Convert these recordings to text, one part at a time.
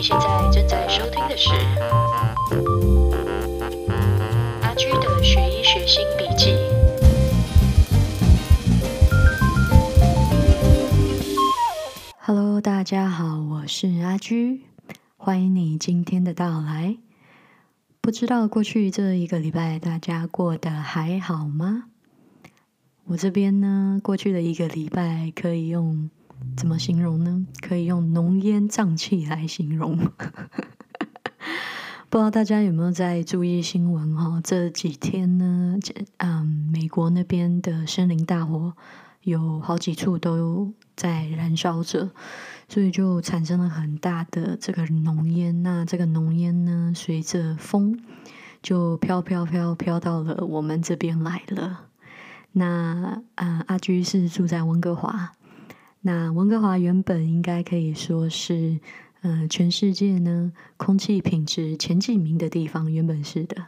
你现在正在收听的是阿居的学医学新笔记。Hello，大家好，我是阿居，欢迎你今天的到来。不知道过去这一个礼拜大家过得还好吗？我这边呢，过去的一个礼拜可以用怎么形容呢？可以用浓烟瘴气来形容。不知道大家有没有在注意新闻哈？这几天呢，嗯，美国那边的森林大火有好几处都在燃烧着，所以就产生了很大的这个浓烟。那这个浓烟呢，随着风就飘飘飘飘到了我们这边来了。那啊，阿居是住在温哥华。那温哥华原本应该可以说是，嗯，全世界呢空气品质前几名的地方，原本是的。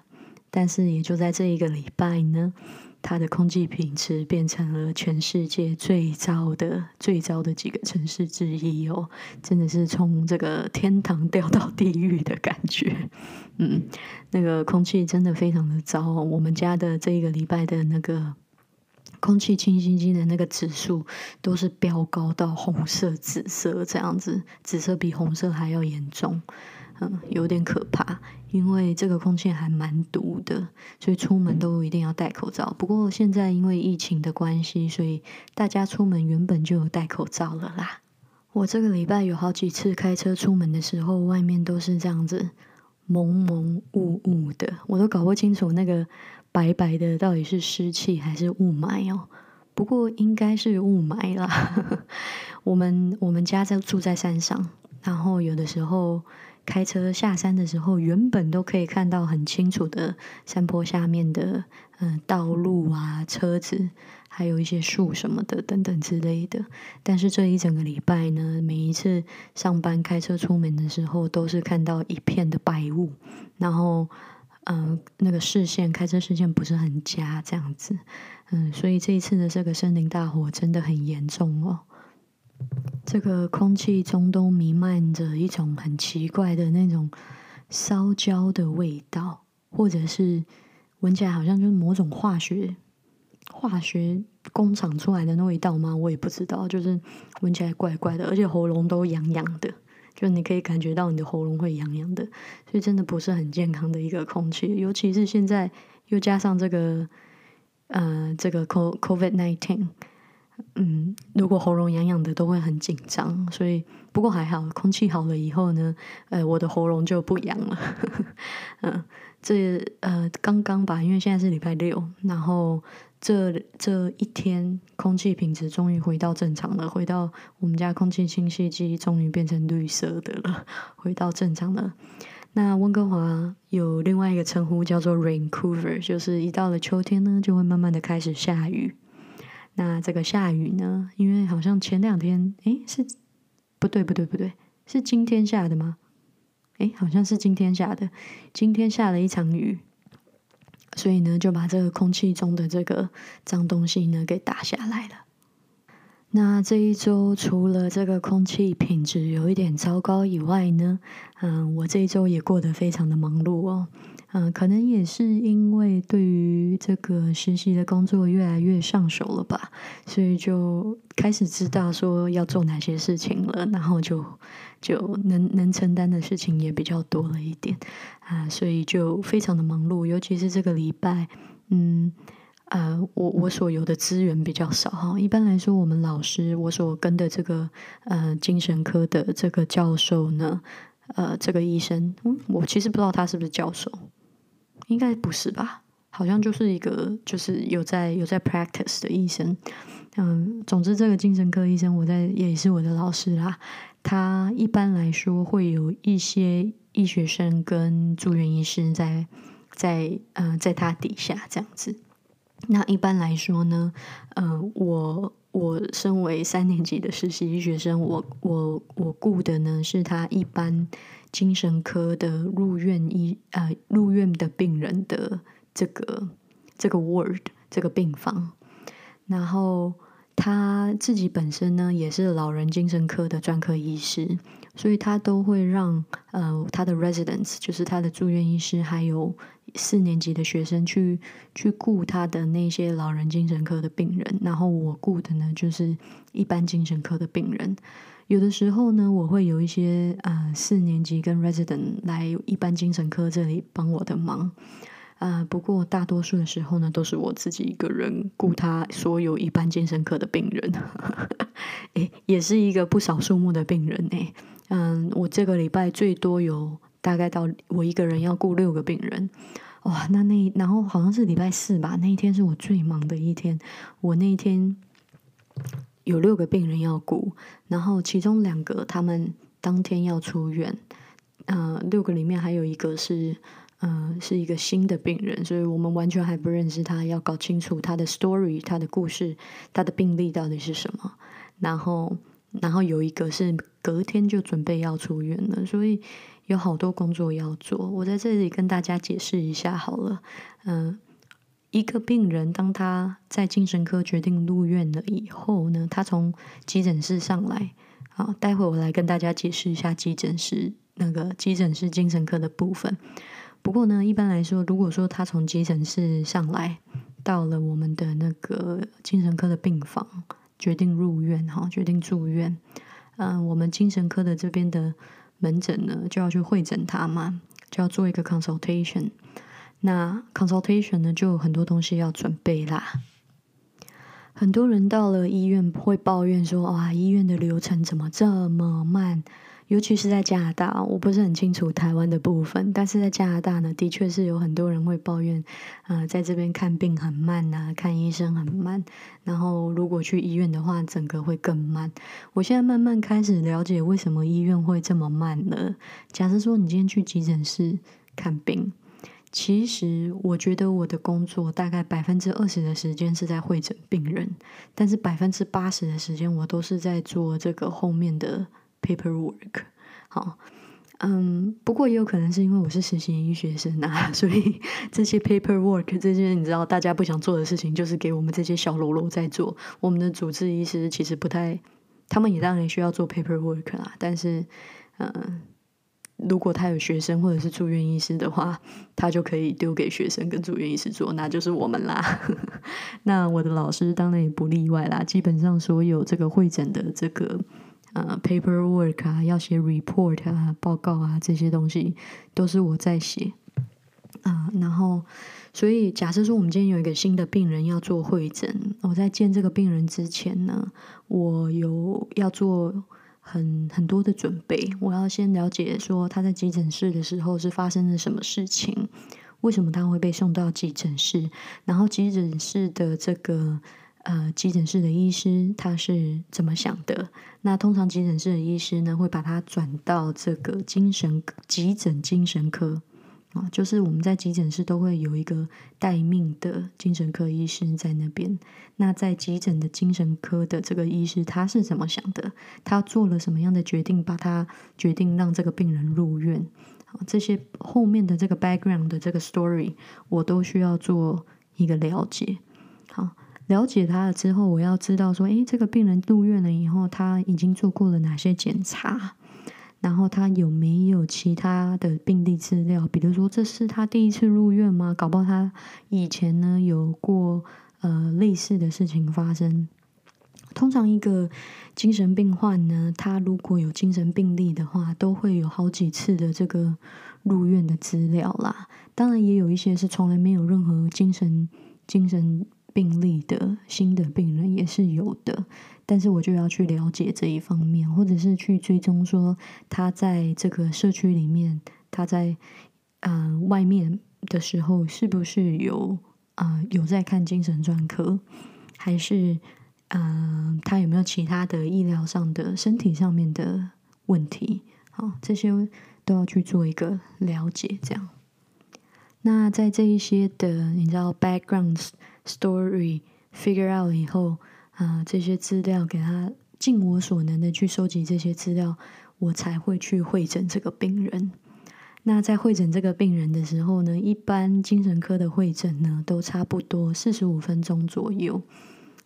但是也就在这一个礼拜呢，它的空气品质变成了全世界最糟的、最糟的几个城市之一哦。真的是从这个天堂掉到地狱的感觉。嗯，那个空气真的非常的糟。我们家的这一个礼拜的那个。空气清新剂的那个指数都是飙高到红色、紫色这样子，紫色比红色还要严重，嗯，有点可怕。因为这个空气还蛮毒的，所以出门都一定要戴口罩。不过现在因为疫情的关系，所以大家出门原本就有戴口罩了啦。我这个礼拜有好几次开车出门的时候，外面都是这样子蒙蒙雾雾的，我都搞不清楚那个。白白的到底是湿气还是雾霾哦？不过应该是雾霾啦。我们我们家在住在山上，然后有的时候开车下山的时候，原本都可以看到很清楚的山坡下面的嗯道路啊、车子，还有一些树什么的等等之类的。但是这一整个礼拜呢，每一次上班开车出门的时候，都是看到一片的白雾，然后。嗯，那个视线开车视线不是很佳，这样子，嗯，所以这一次的这个森林大火真的很严重哦。这个空气中都弥漫着一种很奇怪的那种烧焦的味道，或者是闻起来好像就是某种化学化学工厂出来的那味道吗？我也不知道，就是闻起来怪怪的，而且喉咙都痒痒的。就你可以感觉到你的喉咙会痒痒的，所以真的不是很健康的一个空气，尤其是现在又加上这个呃这个 co covid nineteen，嗯，如果喉咙痒痒的都会很紧张，所以不过还好，空气好了以后呢，呃，我的喉咙就不痒了，嗯，这呃刚刚吧，因为现在是礼拜六，然后。这这一天，空气品质终于回到正常了，回到我们家空气清新机终于变成绿色的了，回到正常了。那温哥华有另外一个称呼叫做 Raincover，就是一到了秋天呢，就会慢慢的开始下雨。那这个下雨呢，因为好像前两天，诶，是不对不对不对，是今天下的吗？诶，好像是今天下的，今天下了一场雨。所以呢，就把这个空气中的这个脏东西呢给打下来了。那这一周除了这个空气品质有一点糟糕以外呢，嗯，我这一周也过得非常的忙碌哦。嗯，可能也是因为对于这个实习的工作越来越上手了吧，所以就开始知道说要做哪些事情了，然后就就能能承担的事情也比较多了一点啊，所以就非常的忙碌，尤其是这个礼拜，嗯，呃，我我所有的资源比较少哈。一般来说，我们老师我所跟的这个呃精神科的这个教授呢，呃，这个医生，嗯，我其实不知道他是不是教授。应该不是吧？好像就是一个，就是有在有在 practice 的医生。嗯，总之这个精神科医生，我在也是我的老师啦。他一般来说会有一些医学生跟住院医师在在嗯在他底下这样子。那一般来说呢，嗯，我我身为三年级的实习医学生，我我我雇的呢是他一般。精神科的入院医呃入院的病人的这个这个 ward 这个病房，然后他自己本身呢也是老人精神科的专科医师，所以他都会让呃他的 residents，就是他的住院医师，还有四年级的学生去去顾他的那些老人精神科的病人，然后我顾的呢就是一般精神科的病人。有的时候呢，我会有一些呃四年级跟 resident 来一般精神科这里帮我的忙。啊，不过大多数的时候呢，都是我自己一个人顾他所有一般精神科的病人，诶，也是一个不少数目的病人诶。嗯，我这个礼拜最多有大概到我一个人要顾六个病人，哇，那那然后好像是礼拜四吧，那一天是我最忙的一天，我那一天有六个病人要顾，然后其中两个他们当天要出院，嗯，六个里面还有一个是。嗯，是一个新的病人，所以我们完全还不认识他，要搞清楚他的 story，他的故事，他的病例到底是什么。然后，然后有一个是隔天就准备要出院了，所以有好多工作要做。我在这里跟大家解释一下好了。嗯，一个病人当他在精神科决定入院了以后呢，他从急诊室上来，好，待会我来跟大家解释一下急诊室那个急诊室精神科的部分。不过呢，一般来说，如果说他从急诊室上来，到了我们的那个精神科的病房，决定入院哈，决定住院，嗯，我们精神科的这边的门诊呢，就要去会诊他嘛，就要做一个 consultation。那 consultation 呢，就有很多东西要准备啦。很多人到了医院会抱怨说：“哇，医院的流程怎么这么慢？”尤其是在加拿大，我不是很清楚台湾的部分，但是在加拿大呢，的确是有很多人会抱怨，呃，在这边看病很慢呐，看医生很慢，然后如果去医院的话，整个会更慢。我现在慢慢开始了解为什么医院会这么慢了。假设说你今天去急诊室看病，其实我觉得我的工作大概百分之二十的时间是在会诊病人，但是百分之八十的时间我都是在做这个后面的。paperwork，好，嗯，不过也有可能是因为我是实习医学生啊，所以这些 paperwork 这些你知道大家不想做的事情，就是给我们这些小喽啰在做。我们的主治医师其实不太，他们也当然需要做 paperwork 啦，但是，嗯，如果他有学生或者是住院医师的话，他就可以丢给学生跟住院医师做，那就是我们啦。那我的老师当然也不例外啦，基本上所有这个会诊的这个。呃，paperwork 啊，要写 report 啊，报告啊，这些东西都是我在写啊。然后，所以假设说我们今天有一个新的病人要做会诊，我在见这个病人之前呢，我有要做很很多的准备。我要先了解说他在急诊室的时候是发生了什么事情，为什么他会被送到急诊室，然后急诊室的这个。呃，急诊室的医师他是怎么想的？那通常急诊室的医师呢，会把他转到这个精神急诊精神科啊，就是我们在急诊室都会有一个待命的精神科医师在那边。那在急诊的精神科的这个医师他是怎么想的？他做了什么样的决定，把他决定让这个病人入院？这些后面的这个 background 的这个 story，我都需要做一个了解。好。了解他了之后，我要知道说，诶，这个病人入院了以后，他已经做过了哪些检查，然后他有没有其他的病历资料？比如说，这是他第一次入院吗？搞不好他以前呢有过呃类似的事情发生。通常一个精神病患呢，他如果有精神病历的话，都会有好几次的这个入院的资料啦。当然，也有一些是从来没有任何精神精神。病例的新的病人也是有的，但是我就要去了解这一方面，或者是去追踪说他在这个社区里面，他在嗯外面的时候是不是有啊有在看精神专科，还是嗯他有没有其他的医疗上的身体上面的问题？好，这些都要去做一个了解。这样，那在这一些的你知道 backgrounds。Story figure out 以后啊，这些资料给他尽我所能的去收集这些资料，我才会去会诊这个病人。那在会诊这个病人的时候呢，一般精神科的会诊呢都差不多四十五分钟左右。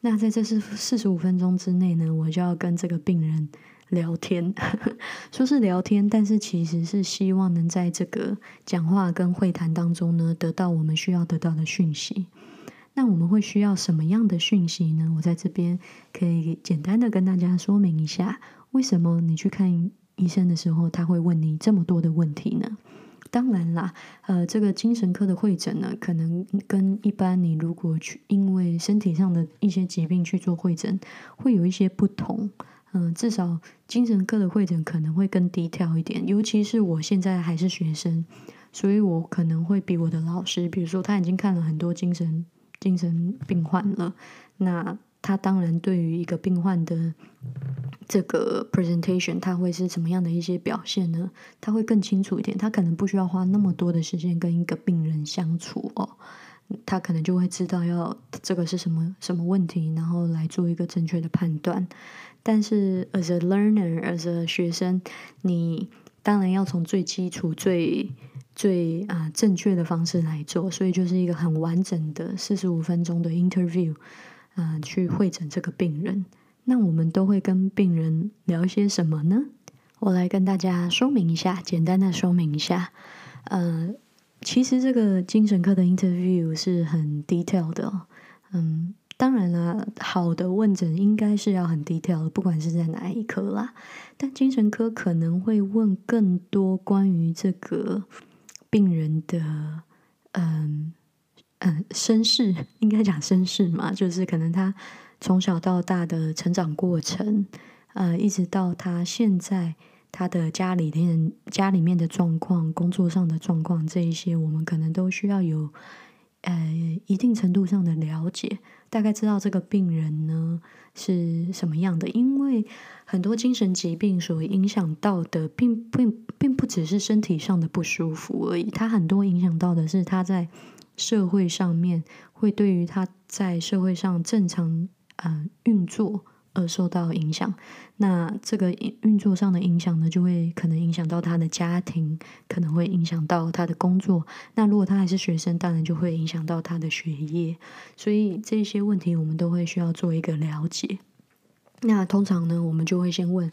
那在这四四十五分钟之内呢，我就要跟这个病人聊天，说是聊天，但是其实是希望能在这个讲话跟会谈当中呢，得到我们需要得到的讯息。那我们会需要什么样的讯息呢？我在这边可以简单的跟大家说明一下，为什么你去看医生的时候，他会问你这么多的问题呢？当然啦，呃，这个精神科的会诊呢，可能跟一般你如果去因为身体上的一些疾病去做会诊，会有一些不同。嗯，至少精神科的会诊可能会更低调一点。尤其是我现在还是学生，所以我可能会比我的老师，比如说他已经看了很多精神精神病患了，那。他当然对于一个病患的这个 presentation，他会是怎么样的一些表现呢？他会更清楚一点。他可能不需要花那么多的时间跟一个病人相处哦，他可能就会知道要这个是什么什么问题，然后来做一个正确的判断。但是 as a learner，as a 学生，你当然要从最基础、最最啊正确的方式来做，所以就是一个很完整的四十五分钟的 interview。嗯，去会诊这个病人，那我们都会跟病人聊些什么呢？我来跟大家说明一下，简单的说明一下。呃，其实这个精神科的 interview 是很 detail 的。嗯，当然了，好的问诊应该是要很 detail 的，不管是在哪一科啦。但精神科可能会问更多关于这个病人的，嗯。嗯，身世应该讲身世嘛，就是可能他从小到大的成长过程，呃，一直到他现在他的家里面家里面的状况、工作上的状况这一些，我们可能都需要有呃一定程度上的了解，大概知道这个病人呢是什么样的。因为很多精神疾病所影响到的，并并并不只是身体上的不舒服而已，他很多影响到的是他在。社会上面会对于他在社会上正常呃运作而受到影响，那这个运作上的影响呢，就会可能影响到他的家庭，可能会影响到他的工作。那如果他还是学生，当然就会影响到他的学业。所以这些问题我们都会需要做一个了解。那通常呢，我们就会先问。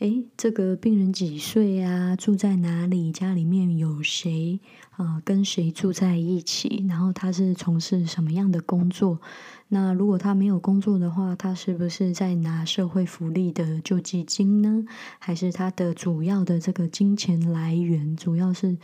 诶，这个病人几岁啊？住在哪里？家里面有谁？啊，跟谁住在一起？然后他是从事什么样的工作？那如果他没有工作的话，他是不是在拿社会福利的救济金呢？还是他的主要的这个金钱来源，主要是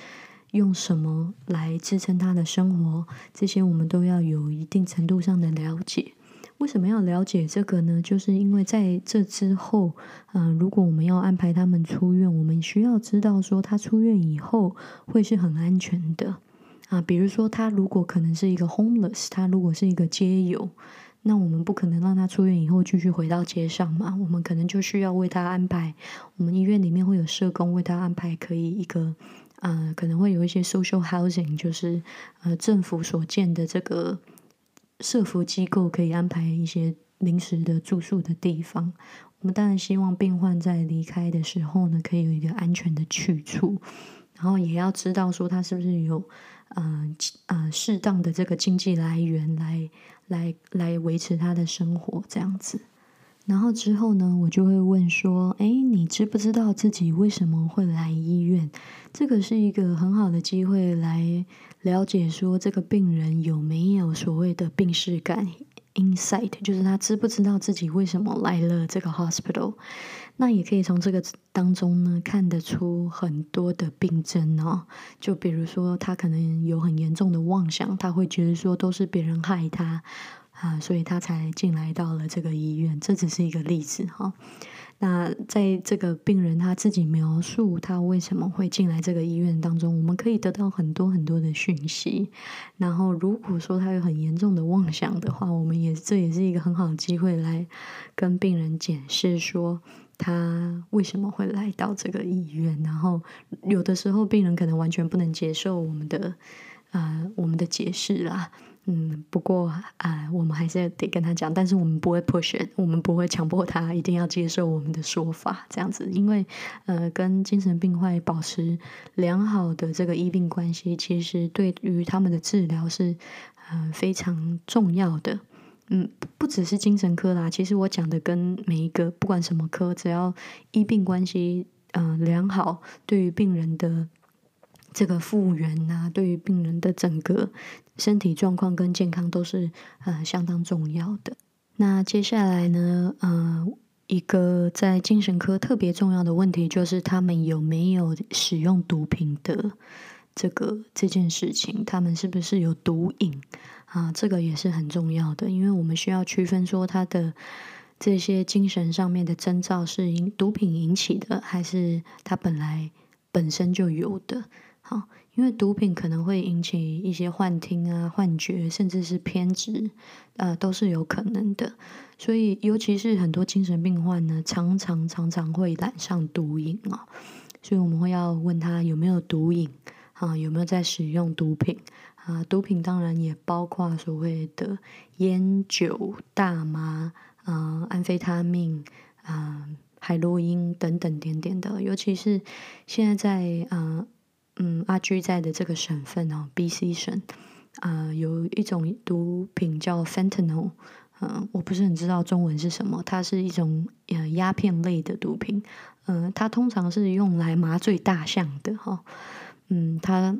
用什么来支撑他的生活？这些我们都要有一定程度上的了解。为什么要了解这个呢？就是因为在这之后，嗯，如果我们要安排他们出院，我们需要知道说他出院以后会是很安全的啊。比如说他如果可能是一个 homeless，他如果是一个街友，那我们不可能让他出院以后继续回到街上嘛。我们可能就需要为他安排，我们医院里面会有社工为他安排，可以一个，呃，可能会有一些 social housing，就是呃政府所建的这个。社福机构可以安排一些临时的住宿的地方。我们当然希望病患在离开的时候呢，可以有一个安全的去处，然后也要知道说他是不是有嗯呃适当的这个经济来源来来来维持他的生活这样子。然后之后呢，我就会问说：“哎，你知不知道自己为什么会来医院？”这个是一个很好的机会来了解说这个病人有没有所谓的病史感 （insight），就是他知不知道自己为什么来了这个 hospital。那也可以从这个当中呢看得出很多的病症哦。就比如说，他可能有很严重的妄想，他会觉得说都是别人害他。啊，所以他才进来到了这个医院，这只是一个例子哈。那在这个病人他自己描述他为什么会进来这个医院当中，我们可以得到很多很多的讯息。然后如果说他有很严重的妄想的话，我们也这也是一个很好的机会来跟病人解释说他为什么会来到这个医院。然后有的时候病人可能完全不能接受我们的啊我们的解释啦。嗯，不过啊，我们还是得跟他讲，但是我们不会 push，我们不会强迫他一定要接受我们的说法，这样子，因为呃，跟精神病患保持良好的这个医病关系，其实对于他们的治疗是呃非常重要的。嗯，不只是精神科啦，其实我讲的跟每一个不管什么科，只要医病关系嗯良好，对于病人的这个复原呐，对于病人的整个身体状况跟健康都是呃相当重要的。那接下来呢，嗯。一个在精神科特别重要的问题，就是他们有没有使用毒品的这个这件事情，他们是不是有毒瘾啊？这个也是很重要的，因为我们需要区分说他的这些精神上面的征兆是因毒品引起的，还是他本来本身就有的。好，因为毒品可能会引起一些幻听啊、幻觉，甚至是偏执，呃，都是有可能的。所以，尤其是很多精神病患呢，常常常常会染上毒瘾啊。所以，我们会要问他有没有毒瘾啊，有没有在使用毒品啊？毒品当然也包括所谓的烟酒、大麻啊、安非他命啊、海洛因等等点点的。尤其是现在在啊。嗯，阿居在的这个省份哦，B.C 省，啊，有一种毒品叫 fentanyl，嗯，我不是很知道中文是什么，它是一种呃鸦片类的毒品，嗯，它通常是用来麻醉大象的哈，嗯，它，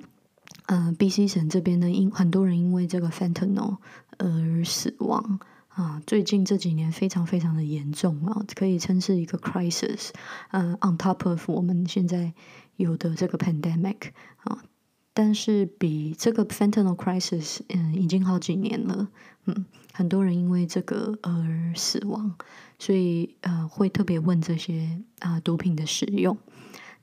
呃，B.C 省这边呢，因很多人因为这个 fentanyl 而死亡啊，最近这几年非常非常的严重啊，可以称是一个 crisis，嗯，on top of 我们现在。有的这个 pandemic 啊，但是比这个 fentanyl crisis 嗯已经好几年了，嗯，很多人因为这个而死亡，所以呃会特别问这些啊毒品的使用。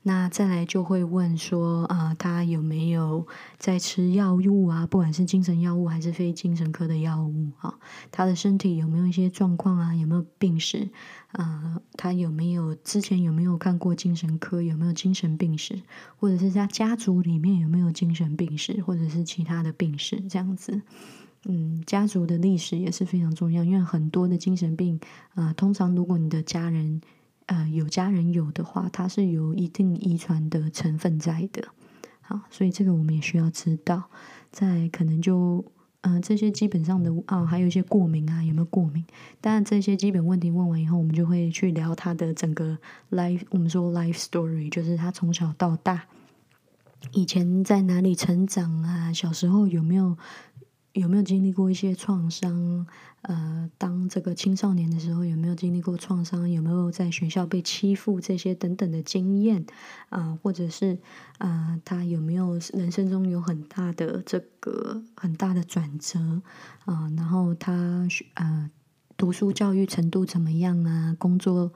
那再来就会问说啊，他有没有在吃药物啊？不管是精神药物还是非精神科的药物啊，他的身体有没有一些状况啊？有没有病史啊？他有没有之前有没有看过精神科？有没有精神病史？或者是他家族里面有没有精神病史，或者是其他的病史？这样子，嗯，家族的历史也是非常重要，因为很多的精神病啊，通常如果你的家人。呃，有家人有的话，它是有一定遗传的成分在的，好，所以这个我们也需要知道。在可能就呃这些基本上的啊，还有一些过敏啊，有没有过敏？当然这些基本问题问完以后，我们就会去聊他的整个 life，我们说 life story，就是他从小到大，以前在哪里成长啊？小时候有没有？有没有经历过一些创伤？呃，当这个青少年的时候，有没有经历过创伤？有没有在学校被欺负？这些等等的经验啊，或者是啊，他有没有人生中有很大的这个很大的转折啊？然后他呃，读书教育程度怎么样啊？工作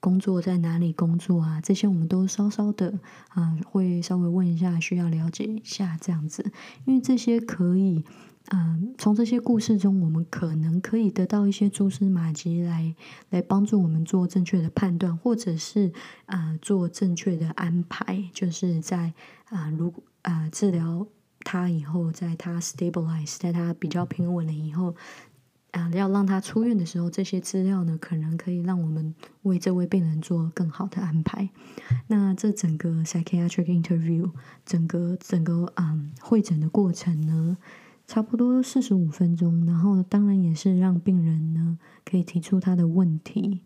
工作在哪里工作啊？这些我们都稍稍的啊，会稍微问一下，需要了解一下这样子，因为这些可以。嗯，从这些故事中，我们可能可以得到一些蛛丝马迹，来来帮助我们做正确的判断，或者是啊做正确的安排。就是在啊，如果啊治疗他以后，在他 stabilize，在他比较平稳了以后，啊要让他出院的时候，这些资料呢，可能可以让我们为这位病人做更好的安排。那这整个 psychiatric interview，整个整个嗯会诊的过程呢？差不多四十五分钟，然后当然也是让病人呢可以提出他的问题，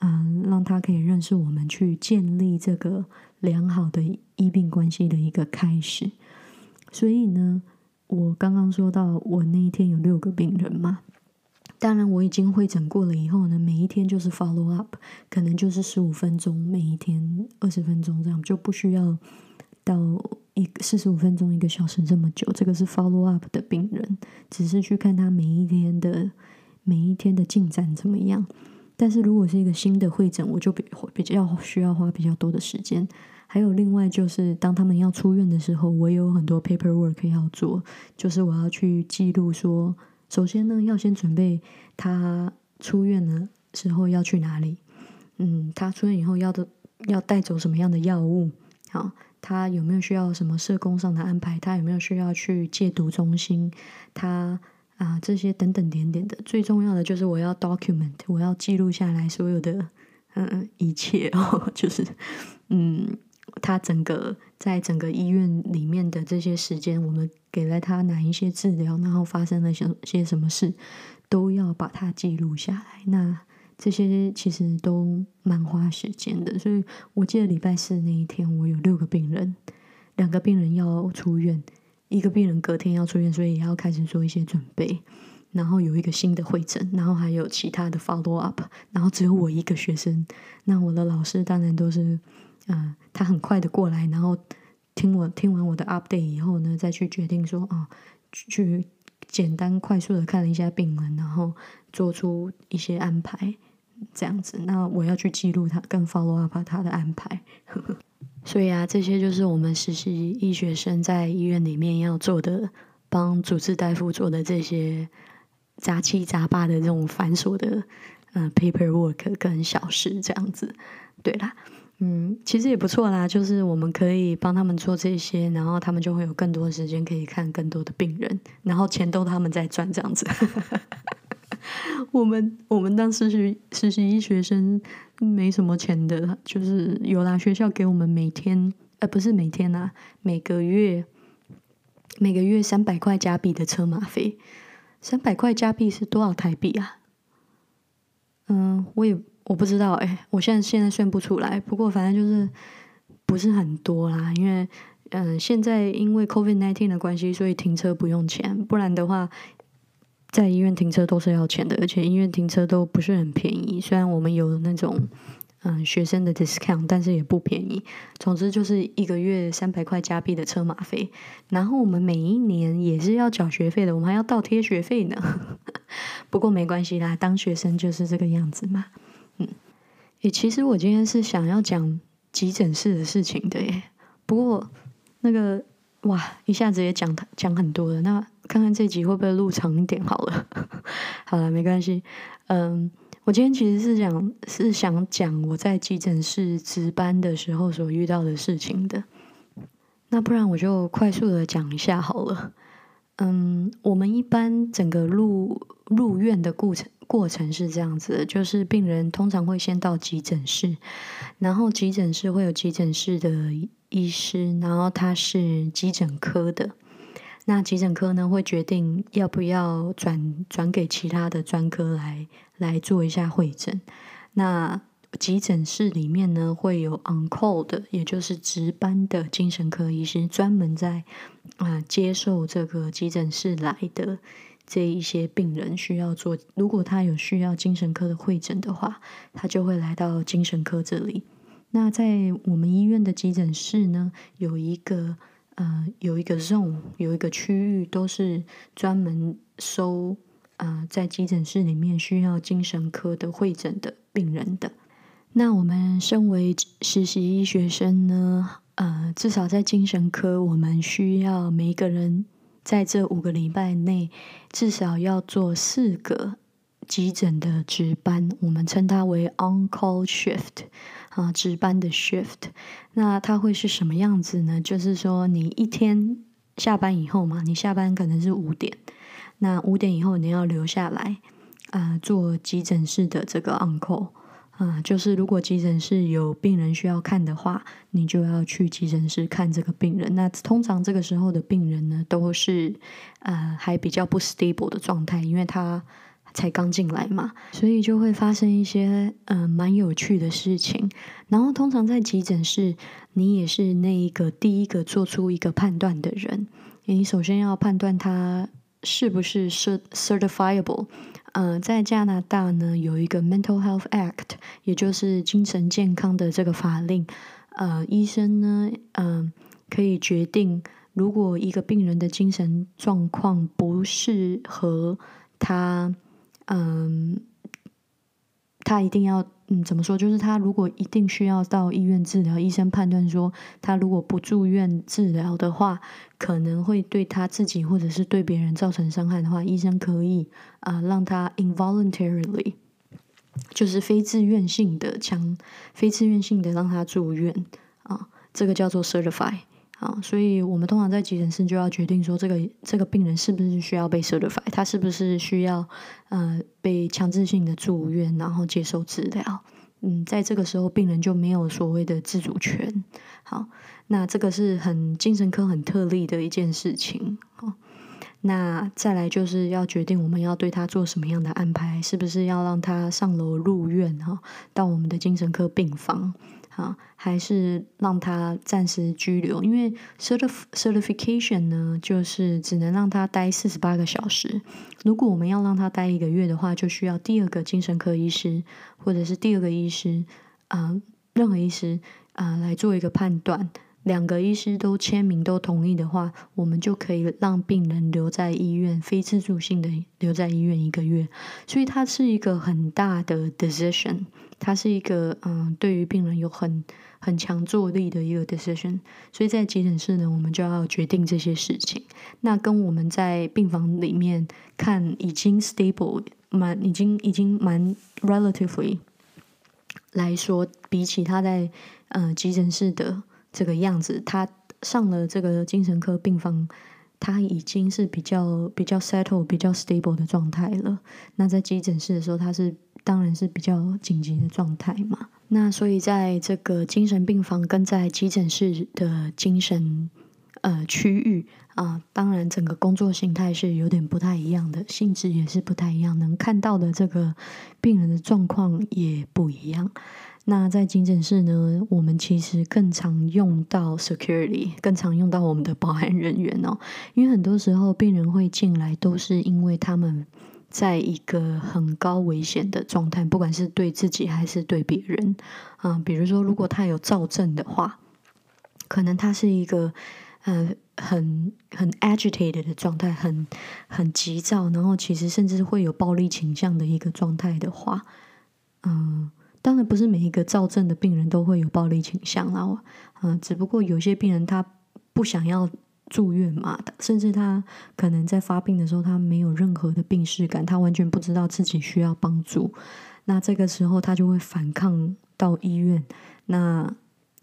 嗯，让他可以认识我们，去建立这个良好的医病关系的一个开始。所以呢，我刚刚说到我那一天有六个病人嘛，当然我已经会诊过了以后呢，每一天就是 follow up，可能就是十五分钟，每一天二十分钟这样，就不需要到。一四十五分钟一个小时这么久，这个是 follow up 的病人，只是去看他每一天的每一天的进展怎么样。但是如果是一个新的会诊，我就比比较需要花比较多的时间。还有另外就是，当他们要出院的时候，我也有很多 paperwork 要做，就是我要去记录说，首先呢，要先准备他出院的时候要去哪里，嗯，他出院以后要的要带走什么样的药物，好。他有没有需要什么社工上的安排？他有没有需要去戒毒中心？他啊，这些等等点点的，最重要的就是我要 document，我要记录下来所有的嗯一切哦，就是嗯，他整个在整个医院里面的这些时间，我们给了他哪一些治疗，然后发生了些些什么事，都要把它记录下来。那这些其实都蛮花时间的，所以我记得礼拜四那一天，我有六个病人，两个病人要出院，一个病人隔天要出院，所以也要开始做一些准备。然后有一个新的会诊，然后还有其他的 follow up，然后只有我一个学生。那我的老师当然都是，嗯，他很快的过来，然后听我听完我的 update 以后呢，再去决定说，啊，去简单快速的看了一下病人，然后做出一些安排。这样子，那我要去记录他跟 follow up 他的安排，所以啊，这些就是我们实习医学生在医院里面要做的，帮主治大夫做的这些杂七杂八的这种繁琐的嗯 paperwork 跟小事这样子。对啦，嗯，其实也不错啦，就是我们可以帮他们做这些，然后他们就会有更多的时间可以看更多的病人，然后钱都他们在赚这样子。我们我们当实习实习医学生没什么钱的，就是有啦，学校给我们每天，呃，不是每天啦，每个月每个月三百块加币的车马费，三百块加币是多少台币啊？嗯，我也我不知道，哎，我现在现在算不出来，不过反正就是不是很多啦，因为嗯，现在因为 COVID nineteen 的关系，所以停车不用钱，不然的话。在医院停车都是要钱的，而且医院停车都不是很便宜。虽然我们有那种嗯学生的 discount，但是也不便宜。总之就是一个月三百块加币的车马费，然后我们每一年也是要缴学费的，我们还要倒贴学费呢。不过没关系啦，当学生就是这个样子嘛。嗯，诶，其实我今天是想要讲急诊室的事情的耶。不过那个哇，一下子也讲讲很多了，那。看看这集会不会录长一点好了，好了，没关系。嗯，我今天其实是想是想讲我在急诊室值班的时候所遇到的事情的。那不然我就快速的讲一下好了。嗯，我们一般整个入入院的过程过程是这样子的，就是病人通常会先到急诊室，然后急诊室会有急诊室的医师，然后他是急诊科的。那急诊科呢，会决定要不要转转给其他的专科来来做一下会诊。那急诊室里面呢，会有 on call 的，也就是值班的精神科医师，专门在啊接受这个急诊室来的这一些病人需要做。如果他有需要精神科的会诊的话，他就会来到精神科这里。那在我们医院的急诊室呢，有一个。呃，有一个 zone，有一个区域，都是专门收呃在急诊室里面需要精神科的会诊的病人的。那我们身为实习医学生呢，呃，至少在精神科，我们需要每一个人在这五个礼拜内至少要做四个急诊的值班，我们称它为 on call shift。啊，值班的 shift，那它会是什么样子呢？就是说，你一天下班以后嘛，你下班可能是五点，那五点以后你要留下来啊，做急诊室的这个 uncle 啊，就是如果急诊室有病人需要看的话，你就要去急诊室看这个病人。那通常这个时候的病人呢，都是呃还比较不 stable 的状态，因为他。才刚进来嘛，所以就会发生一些嗯蛮有趣的事情。然后通常在急诊室，你也是那一个第一个做出一个判断的人。你首先要判断他是不是 certifiable。呃，在加拿大呢有一个 Mental Health Act，也就是精神健康的这个法令。呃，医生呢，嗯，可以决定如果一个病人的精神状况不适合他。嗯，他一定要嗯怎么说？就是他如果一定需要到医院治疗，医生判断说他如果不住院治疗的话，可能会对他自己或者是对别人造成伤害的话，医生可以啊让他 involuntarily，就是非自愿性的强非自愿性的让他住院啊，这个叫做 certify。啊，所以我们通常在急诊室就要决定说，这个这个病人是不是需要被 certify，他是不是需要呃被强制性的住院，然后接受治疗。嗯，在这个时候，病人就没有所谓的自主权。好，那这个是很精神科很特例的一件事情。好，那再来就是要决定我们要对他做什么样的安排，是不是要让他上楼入院哈，到我们的精神科病房啊，还是让他暂时拘留？因为 certification 呢，就是只能让他待四十八个小时。如果我们要让他待一个月的话，就需要第二个精神科医师或者是第二个医师啊，任何医师啊来做一个判断。两个医师都签名都同意的话，我们就可以让病人留在医院，非自主性的留在医院一个月。所以它是一个很大的 decision，它是一个嗯，对于病人有很很强作力的一个 decision。所以在急诊室呢，我们就要决定这些事情。那跟我们在病房里面看已经 stable，蛮已经已经蛮 relatively 来说，比起他在呃急诊室的。这个样子，他上了这个精神科病房，他已经是比较比较 settle、比较 stable 的状态了。那在急诊室的时候，他是当然是比较紧急的状态嘛。那所以在这个精神病房跟在急诊室的精神呃区域啊，当然整个工作形态是有点不太一样的，性质也是不太一样，能看到的这个病人的状况也不一样。那在急诊室呢，我们其实更常用到 security，更常用到我们的保安人员哦。因为很多时候病人会进来，都是因为他们在一个很高危险的状态，不管是对自己还是对别人啊。比如说，如果他有躁症的话，可能他是一个呃很很 agitated 的状态，很很急躁，然后其实甚至会有暴力倾向的一个状态的话，嗯。当然不是每一个躁症的病人都会有暴力倾向啦，嗯，只不过有些病人他不想要住院嘛，甚至他可能在发病的时候他没有任何的病史感，他完全不知道自己需要帮助，那这个时候他就会反抗到医院，那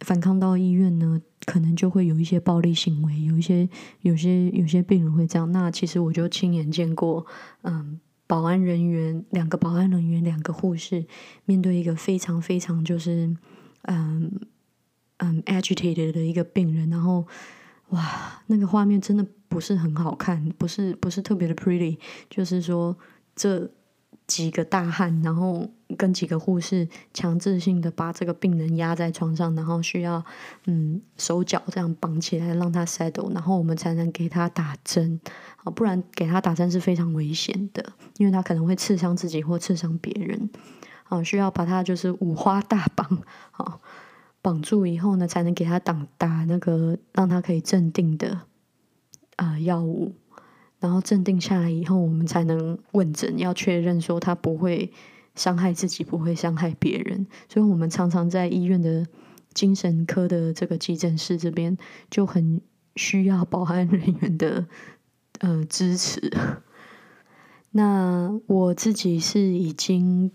反抗到医院呢，可能就会有一些暴力行为，有一些有些有些病人会这样，那其实我就亲眼见过，嗯。保安人员两个保安人员两个护士面对一个非常非常就是嗯嗯 agitated 的一个病人，然后哇，那个画面真的不是很好看，不是不是特别的 pretty，就是说这。几个大汉，然后跟几个护士强制性的把这个病人压在床上，然后需要嗯手脚这样绑起来让他 settle，然后我们才能给他打针啊，不然给他打针是非常危险的，因为他可能会刺伤自己或刺伤别人啊，需要把他就是五花大绑啊，绑住以后呢，才能给他打打那个让他可以镇定的啊药物。然后镇定下来以后，我们才能问诊，要确认说他不会伤害自己，不会伤害别人。所以，我们常常在医院的精神科的这个急诊室这边，就很需要保安人员的呃支持。那我自己是已经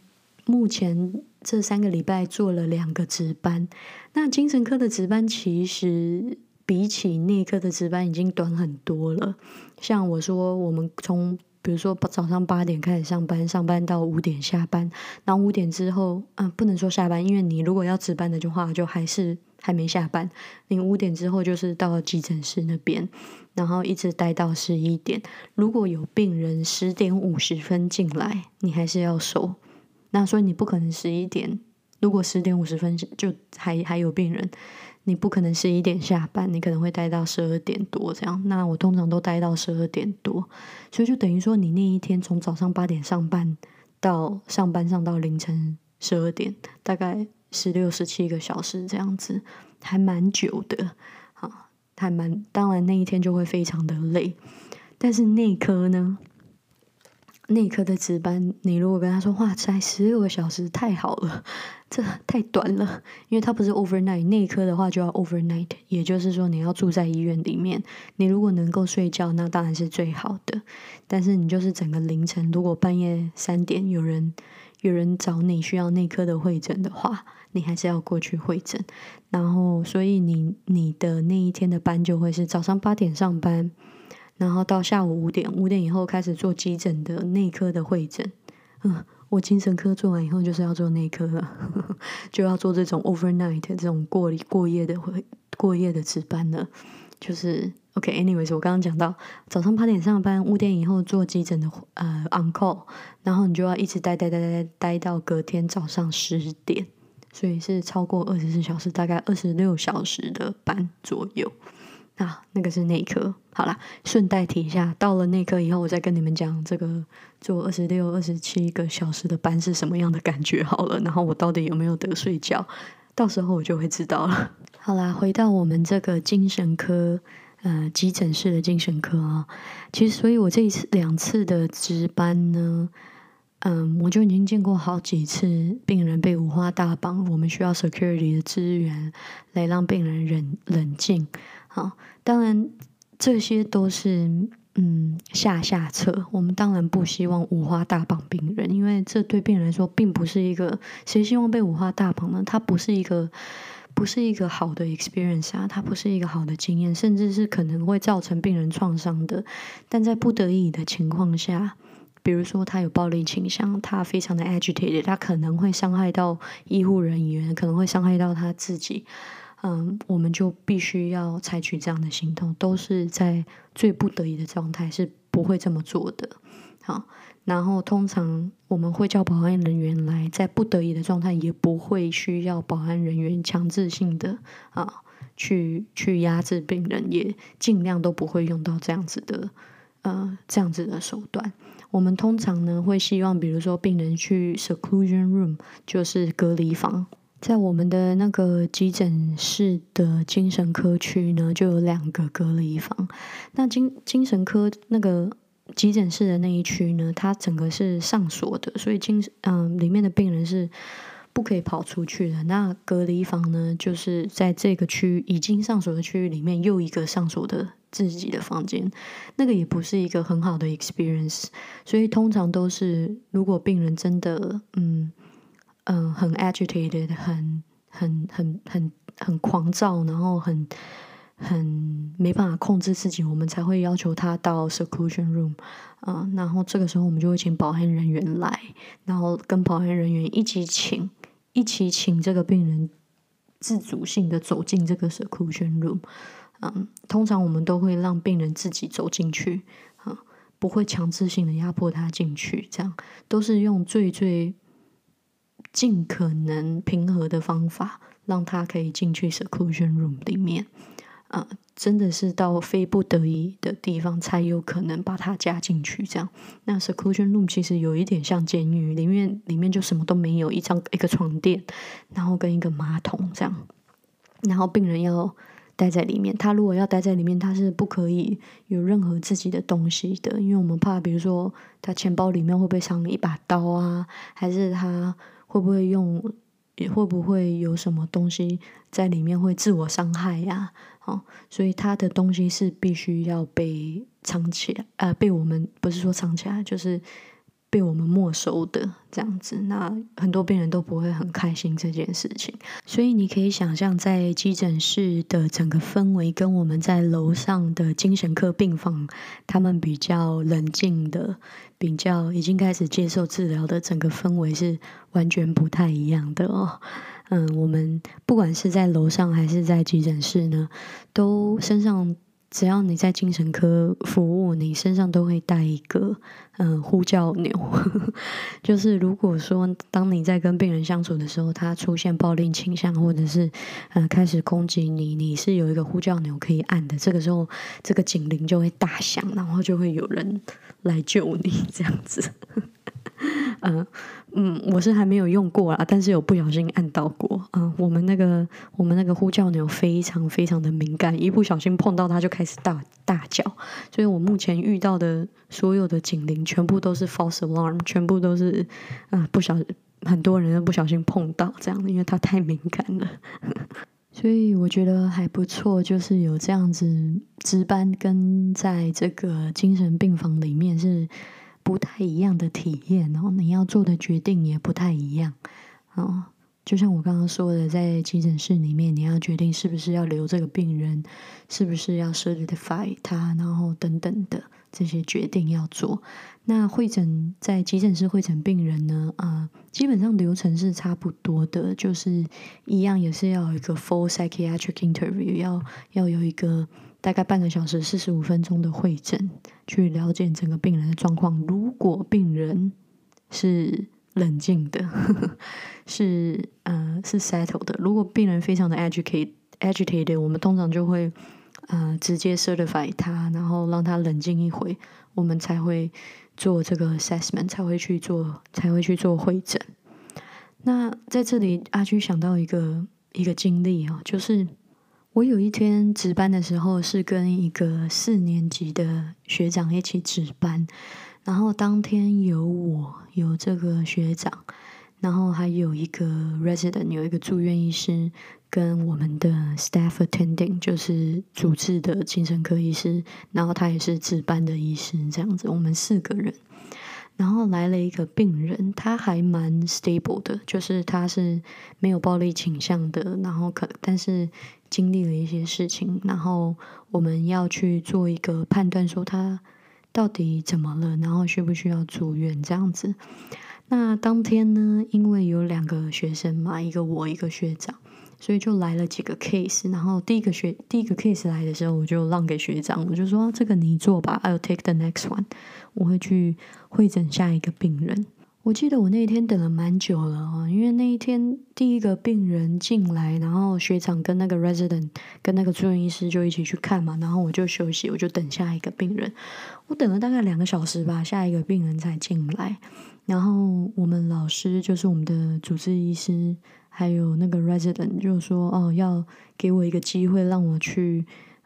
目前这三个礼拜做了两个值班。那精神科的值班其实。比起内科的值班已经短很多了。像我说，我们从比如说早上八点开始上班，上班到五点下班，然后五点之后，嗯，不能说下班，因为你如果要值班的话，就还是还没下班。你五点之后就是到急诊室那边，然后一直待到十一点。如果有病人十点五十分进来，你还是要收。那所以你不可能十一点，如果十点五十分就还还有病人。你不可能十一点下班，你可能会待到十二点多这样。那我通常都待到十二点多，所以就等于说你那一天从早上八点上班到上班上到凌晨十二点，大概十六十七个小时这样子，还蛮久的啊，还蛮当然那一天就会非常的累。但是内科呢？内科的值班，你如果跟他说哇，才十六个小时，太好了，这太短了，因为他不是 overnight，内科的话就要 overnight，也就是说你要住在医院里面，你如果能够睡觉，那当然是最好的。但是你就是整个凌晨，如果半夜三点有人有人找你需要内科的会诊的话，你还是要过去会诊。然后，所以你你的那一天的班就会是早上八点上班。然后到下午五点，五点以后开始做急诊的内科的会诊。嗯，我精神科做完以后就是要做内科了，就要做这种 overnight 这种过过夜的会过夜的值班了。就是 OK，anyways，我刚刚讲到早上八点上班，五点以后做急诊的呃 on call，然后你就要一直待待待待待到隔天早上十点，所以是超过二十四小时，大概二十六小时的班左右。啊，那个是内科。好啦，顺带提一下，到了内科以后，我再跟你们讲这个做二十六、二十七个小时的班是什么样的感觉。好了，然后我到底有没有得睡觉，到时候我就会知道了。好啦，回到我们这个精神科，呃，急诊室的精神科啊，其实，所以我这一次两次的值班呢，嗯，我就已经见过好几次病人被五花大绑，我们需要 security 的资源来让病人冷冷静。好，当然这些都是嗯下下策。我们当然不希望五花大绑病人，因为这对病人来说并不是一个谁希望被五花大绑呢？它不是一个不是一个好的 experience 啊，它不是一个好的经验，甚至是可能会造成病人创伤的。但在不得已的情况下，比如说他有暴力倾向，他非常的 agitated，他可能会伤害到医护人员，可能会伤害到他自己。嗯，我们就必须要采取这样的行动，都是在最不得已的状态是不会这么做的。好，然后通常我们会叫保安人员来，在不得已的状态也不会需要保安人员强制性的啊去去压制病人，也尽量都不会用到这样子的呃这样子的手段。我们通常呢会希望，比如说病人去 seclusion room，就是隔离房。在我们的那个急诊室的精神科区呢，就有两个隔离房。那精精神科那个急诊室的那一区呢，它整个是上锁的，所以精嗯里面的病人是不可以跑出去的。那隔离房呢，就是在这个区已经上锁的区域里面又一个上锁的自己的房间，那个也不是一个很好的 experience。所以通常都是如果病人真的嗯。嗯，很 agitated，很很很很很狂躁，然后很很没办法控制自己，我们才会要求他到 seclusion room 啊，然后这个时候我们就会请保安人员来，然后跟保安人员一起请，一起请这个病人自主性的走进这个 seclusion room，嗯，通常我们都会让病人自己走进去，啊，不会强制性的压迫他进去，这样都是用最最。尽可能平和的方法，让他可以进去 seclusion room 里面，啊，真的是到非不得已的地方才有可能把他加进去。这样，那 seclusion room 其实有一点像监狱，里面里面就什么都没有，一张一个床垫，然后跟一个马桶这样，然后病人要待在里面。他如果要待在里面，他是不可以有任何自己的东西的，因为我们怕，比如说他钱包里面会不会藏一把刀啊，还是他。会不会用？也会不会有什么东西在里面会自我伤害呀？哦，所以他的东西是必须要被藏起来，呃，被我们不是说藏起来，就是。被我们没收的这样子，那很多病人都不会很开心这件事情。所以你可以想象，在急诊室的整个氛围，跟我们在楼上的精神科病房，他们比较冷静的，比较已经开始接受治疗的整个氛围是完全不太一样的哦。嗯，我们不管是在楼上还是在急诊室呢，都身上。只要你在精神科服务，你身上都会带一个嗯呼叫钮，就是如果说当你在跟病人相处的时候，他出现暴力倾向，或者是呃开始攻击你，你是有一个呼叫钮可以按的。这个时候，这个警铃就会大响，然后就会有人来救你，这样子。嗯 嗯，我是还没有用过啦，但是有不小心按到过。嗯，我们那个我们那个呼叫钮非常非常的敏感，一不小心碰到它就开始大大叫。所以我目前遇到的所有的警铃全部都是 false alarm，全部都是啊不小很多人不小心碰到这样，因为它太敏感了。所以我觉得还不错，就是有这样子值班跟在这个精神病房里面是。不太一样的体验，然后你要做的决定也不太一样，哦，就像我刚刚说的，在急诊室里面，你要决定是不是要留这个病人，是不是要 certify 他，然后等等的这些决定要做。那会诊在急诊室会诊病人呢？啊，基本上流程是差不多的，就是一样也是要有一个 full psychiatric interview，要要有一个大概半个小时四十五分钟的会诊，去了解整个病人的状况。如果病人是冷静的，是呃是 settle 的，如果病人非常的 agitated agitated，我们通常就会呃直接 certify 他，然后让他冷静一回，我们才会。做这个 assessment 才会去做，才会去做会诊。那在这里，阿居想到一个一个经历啊，就是我有一天值班的时候，是跟一个四年级的学长一起值班，然后当天有我，有这个学长。然后还有一个 resident，有一个住院医师，跟我们的 staff attending，就是主治的精神科医师，然后他也是值班的医师，这样子，我们四个人。然后来了一个病人，他还蛮 stable 的，就是他是没有暴力倾向的，然后可但是经历了一些事情，然后我们要去做一个判断，说他到底怎么了，然后需不需要住院这样子。那当天呢，因为有两个学生嘛，一个我，一个学长，所以就来了几个 case。然后第一个学第一个 case 来的时候，我就让给学长，我就说这个你做吧，I'll take the next one。我会去会诊下一个病人。我记得我那一天等了蛮久了啊，因为那一天第一个病人进来，然后学长跟那个 resident 跟那个住院医师就一起去看嘛，然后我就休息，我就等下一个病人。我等了大概两个小时吧，下一个病人才进来。然后我们老师就是我们的主治医师，还有那个 resident 就说哦，要给我一个机会，让我去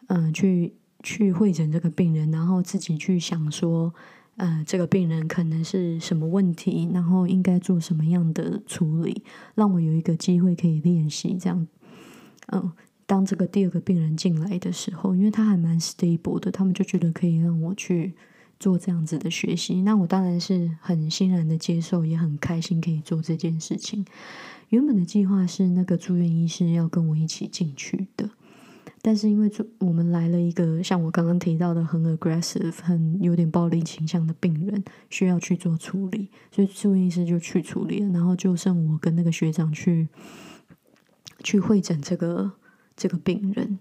嗯去去会诊这个病人，然后自己去想说。呃，这个病人可能是什么问题，然后应该做什么样的处理，让我有一个机会可以练习这样。嗯，当这个第二个病人进来的时候，因为他还蛮 stable 的，他们就觉得可以让我去做这样子的学习。那我当然是很欣然的接受，也很开心可以做这件事情。原本的计划是那个住院医师要跟我一起进去的。但是因为我们来了一个像我刚刚提到的很 aggressive、很有点暴力倾向的病人，需要去做处理，所以住院医师就去处理了，然后就剩我跟那个学长去去会诊这个这个病人。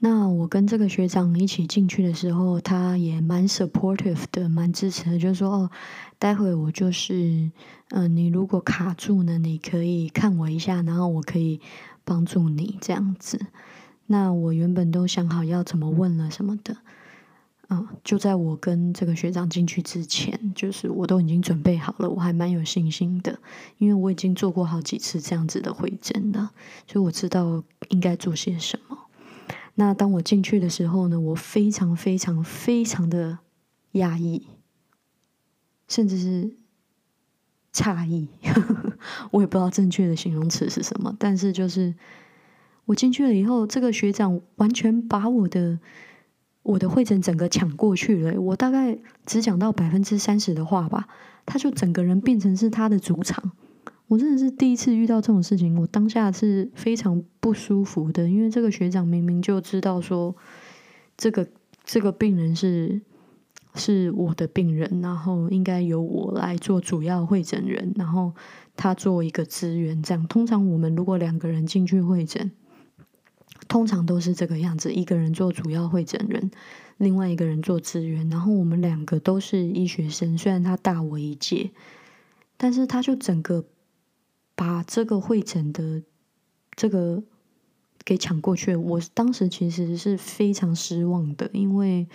那我跟这个学长一起进去的时候，他也蛮 supportive 的，蛮支持的，就是说哦，待会我就是嗯，你如果卡住呢，你可以看我一下，然后我可以帮助你这样子。那我原本都想好要怎么问了什么的，嗯，就在我跟这个学长进去之前，就是我都已经准备好了，我还蛮有信心的，因为我已经做过好几次这样子的会诊了，所以我知道应该做些什么。那当我进去的时候呢，我非常非常非常的压抑，甚至是诧异，我也不知道正确的形容词是什么，但是就是。我进去了以后，这个学长完全把我的我的会诊整个抢过去了。我大概只讲到百分之三十的话吧，他就整个人变成是他的主场。我真的是第一次遇到这种事情，我当下是非常不舒服的，因为这个学长明明就知道说，这个这个病人是是我的病人，然后应该由我来做主要会诊人，然后他做一个资源。这样，通常我们如果两个人进去会诊。通常都是这个样子，一个人做主要会诊人，另外一个人做资源。然后我们两个都是医学生，虽然他大我一届，但是他就整个把这个会诊的这个给抢过去。我当时其实是非常失望的，因为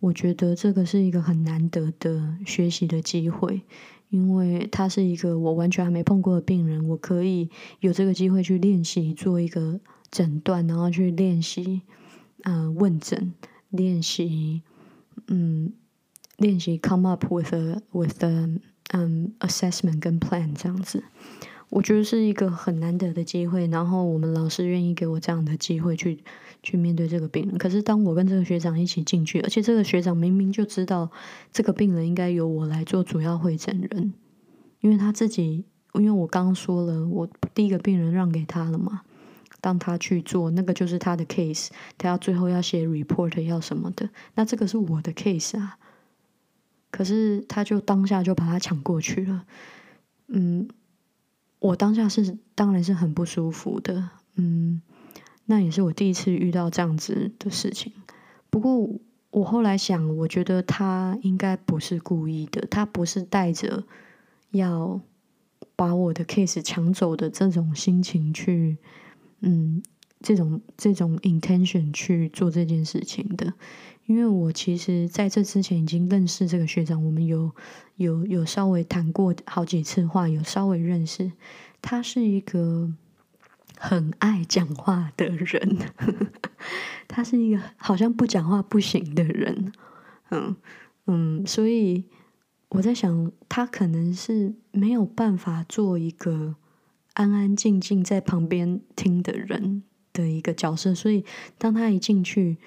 我觉得这个是一个很难得的学习的机会，因为他是一个我完全还没碰过的病人，我可以有这个机会去练习做一个。诊断，然后去练习，嗯，问诊，练习，嗯，练习 come up with a with a 嗯 assessment 跟 plan 这样子，我觉得是一个很难得的机会。然后我们老师愿意给我这样的机会去去面对这个病人。可是当我跟这个学长一起进去，而且这个学长明明就知道这个病人应该由我来做主要会诊人，因为他自己。因为我刚刚说了，我第一个病人让给他了嘛，当他去做那个就是他的 case，他要最后要写 report 要什么的，那这个是我的 case 啊。可是他就当下就把他抢过去了，嗯，我当下是当然是很不舒服的，嗯，那也是我第一次遇到这样子的事情。不过我后来想，我觉得他应该不是故意的，他不是带着要把我的 case 抢走的这种心情去，嗯，这种这种 intention 去做这件事情的。因为我其实在这之前已经认识这个学长，我们有有有稍微谈过好几次话，有稍微认识。他是一个很爱讲话的人，他是一个好像不讲话不行的人。嗯嗯，所以我在想，他可能是没有办法做一个安安静静在旁边听的人的一个角色，所以当他一进去。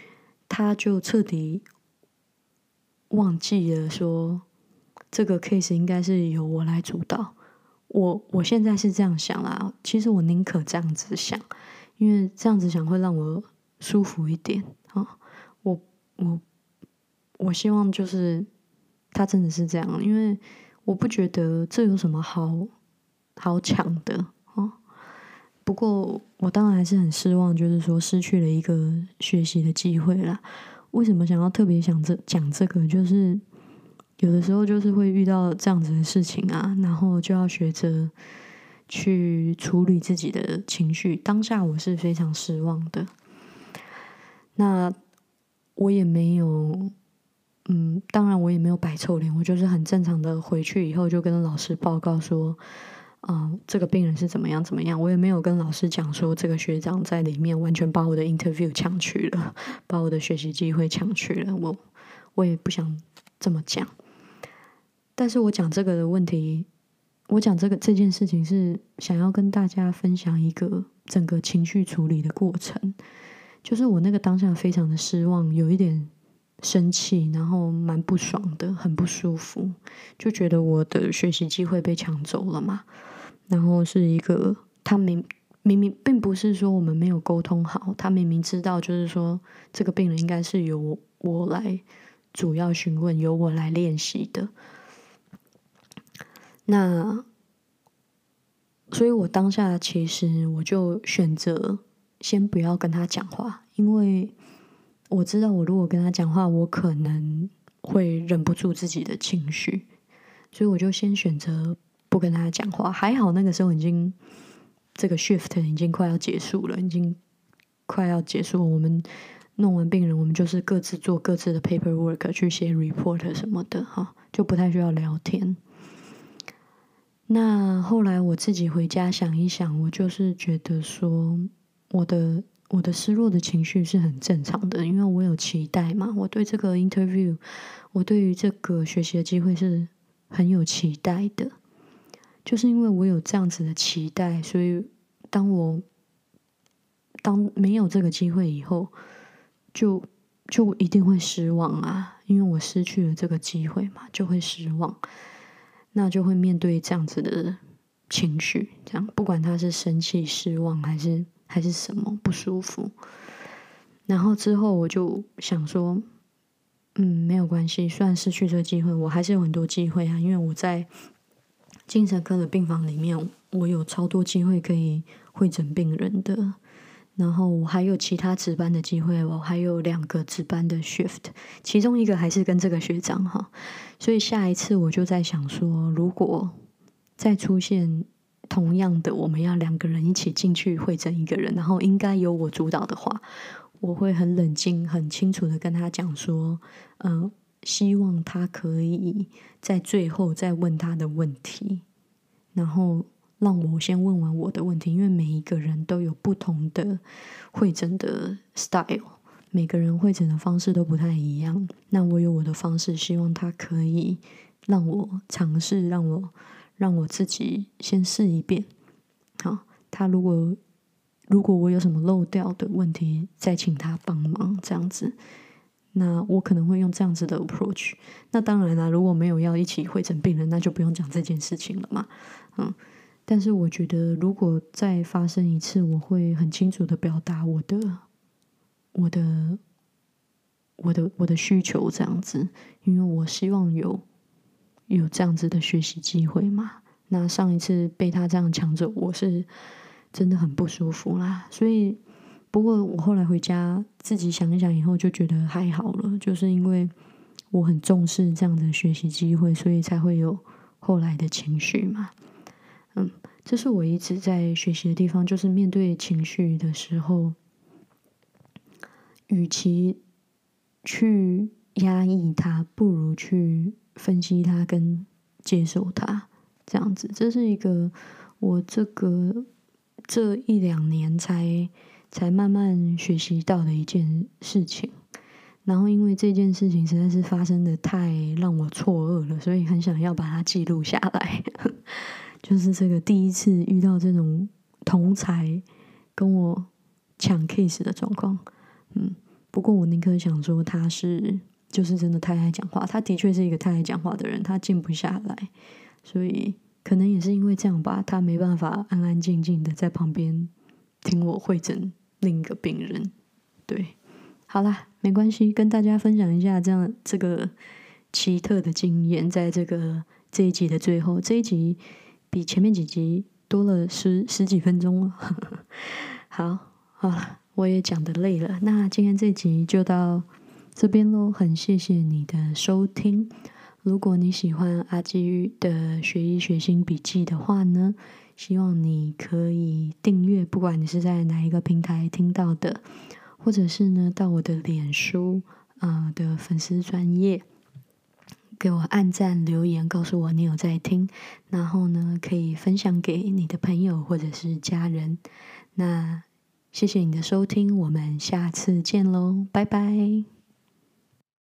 他就彻底忘记了说，这个 case 应该是由我来主导。我我现在是这样想啦，其实我宁可这样子想，因为这样子想会让我舒服一点啊。我我我希望就是他真的是这样，因为我不觉得这有什么好好抢的。不过，我当然还是很失望，就是说失去了一个学习的机会啦。为什么想要特别想这讲这个？就是有的时候就是会遇到这样子的事情啊，然后就要学着去处理自己的情绪。当下我是非常失望的，那我也没有，嗯，当然我也没有摆臭脸，我就是很正常的回去以后就跟老师报告说。啊，这个病人是怎么样怎么样？我也没有跟老师讲说，这个学长在里面完全把我的 interview 抢去了，把我的学习机会抢去了。我我也不想这么讲，但是我讲这个的问题，我讲这个这件事情是想要跟大家分享一个整个情绪处理的过程。就是我那个当下非常的失望，有一点生气，然后蛮不爽的，很不舒服，就觉得我的学习机会被抢走了嘛。然后是一个，他明明明并不是说我们没有沟通好，他明明知道就是说这个病人应该是由我来主要询问，由我来练习的。那，所以我当下其实我就选择先不要跟他讲话，因为我知道我如果跟他讲话，我可能会忍不住自己的情绪，所以我就先选择。不跟他讲话，还好那个时候已经这个 shift 已经快要结束了，已经快要结束。我们弄完病人，我们就是各自做各自的 paperwork，去写 report 什么的，哈，就不太需要聊天。那后来我自己回家想一想，我就是觉得说，我的我的失落的情绪是很正常的，因为我有期待嘛，我对这个 interview，我对于这个学习的机会是很有期待的。就是因为我有这样子的期待，所以当我当没有这个机会以后，就就一定会失望啊！因为我失去了这个机会嘛，就会失望，那就会面对这样子的情绪，这样不管他是生气、失望还是还是什么不舒服。然后之后我就想说，嗯，没有关系，虽然失去这个机会，我还是有很多机会啊，因为我在。精神科的病房里面，我有超多机会可以会诊病人的，然后我还有其他值班的机会，我还有两个值班的 shift，其中一个还是跟这个学长哈，所以下一次我就在想说，如果再出现同样的，我们要两个人一起进去会诊一个人，然后应该由我主导的话，我会很冷静、很清楚的跟他讲说，嗯。希望他可以在最后再问他的问题，然后让我先问完我的问题，因为每一个人都有不同的会诊的 style，每个人会诊的方式都不太一样。那我有我的方式，希望他可以让我尝试，让我让我自己先试一遍。好，他如果如果我有什么漏掉的问题，再请他帮忙，这样子。那我可能会用这样子的 approach。那当然啦，如果没有要一起会诊病人，那就不用讲这件事情了嘛。嗯，但是我觉得，如果再发生一次，我会很清楚的表达我的、我的、我的、我的需求这样子，因为我希望有有这样子的学习机会嘛。那上一次被他这样抢走，我是真的很不舒服啦。所以，不过我后来回家自己想一想以后，就觉得还好了，就是因为我很重视这样的学习机会，所以才会有后来的情绪嘛。嗯，这是我一直在学习的地方，就是面对情绪的时候，与其去压抑它，不如去分析它跟接受它，这样子。这是一个我这个这一两年才才慢慢学习到的一件事情。然后，因为这件事情实在是发生的太让我错愕了，所以很想要把它记录下来。就是这个第一次遇到这种同才跟我抢 case 的状况，嗯，不过我宁可想说他是就是真的太爱讲话，他的确是一个太爱讲话的人，他静不下来，所以可能也是因为这样吧，他没办法安安静静的在旁边听我会诊另一个病人。对，好啦，没关系，跟大家分享一下这样这个奇特的经验，在这个这一集的最后，这一集。比前面几集多了十十几分钟了，好，好了，我也讲的累了，那今天这集就到这边喽，很谢谢你的收听。如果你喜欢阿基的学医学心笔记的话呢，希望你可以订阅，不管你是在哪一个平台听到的，或者是呢到我的脸书啊的粉丝专业。给我按赞留言，告诉我你有在听，然后呢，可以分享给你的朋友或者是家人。那谢谢你的收听，我们下次见喽，拜拜。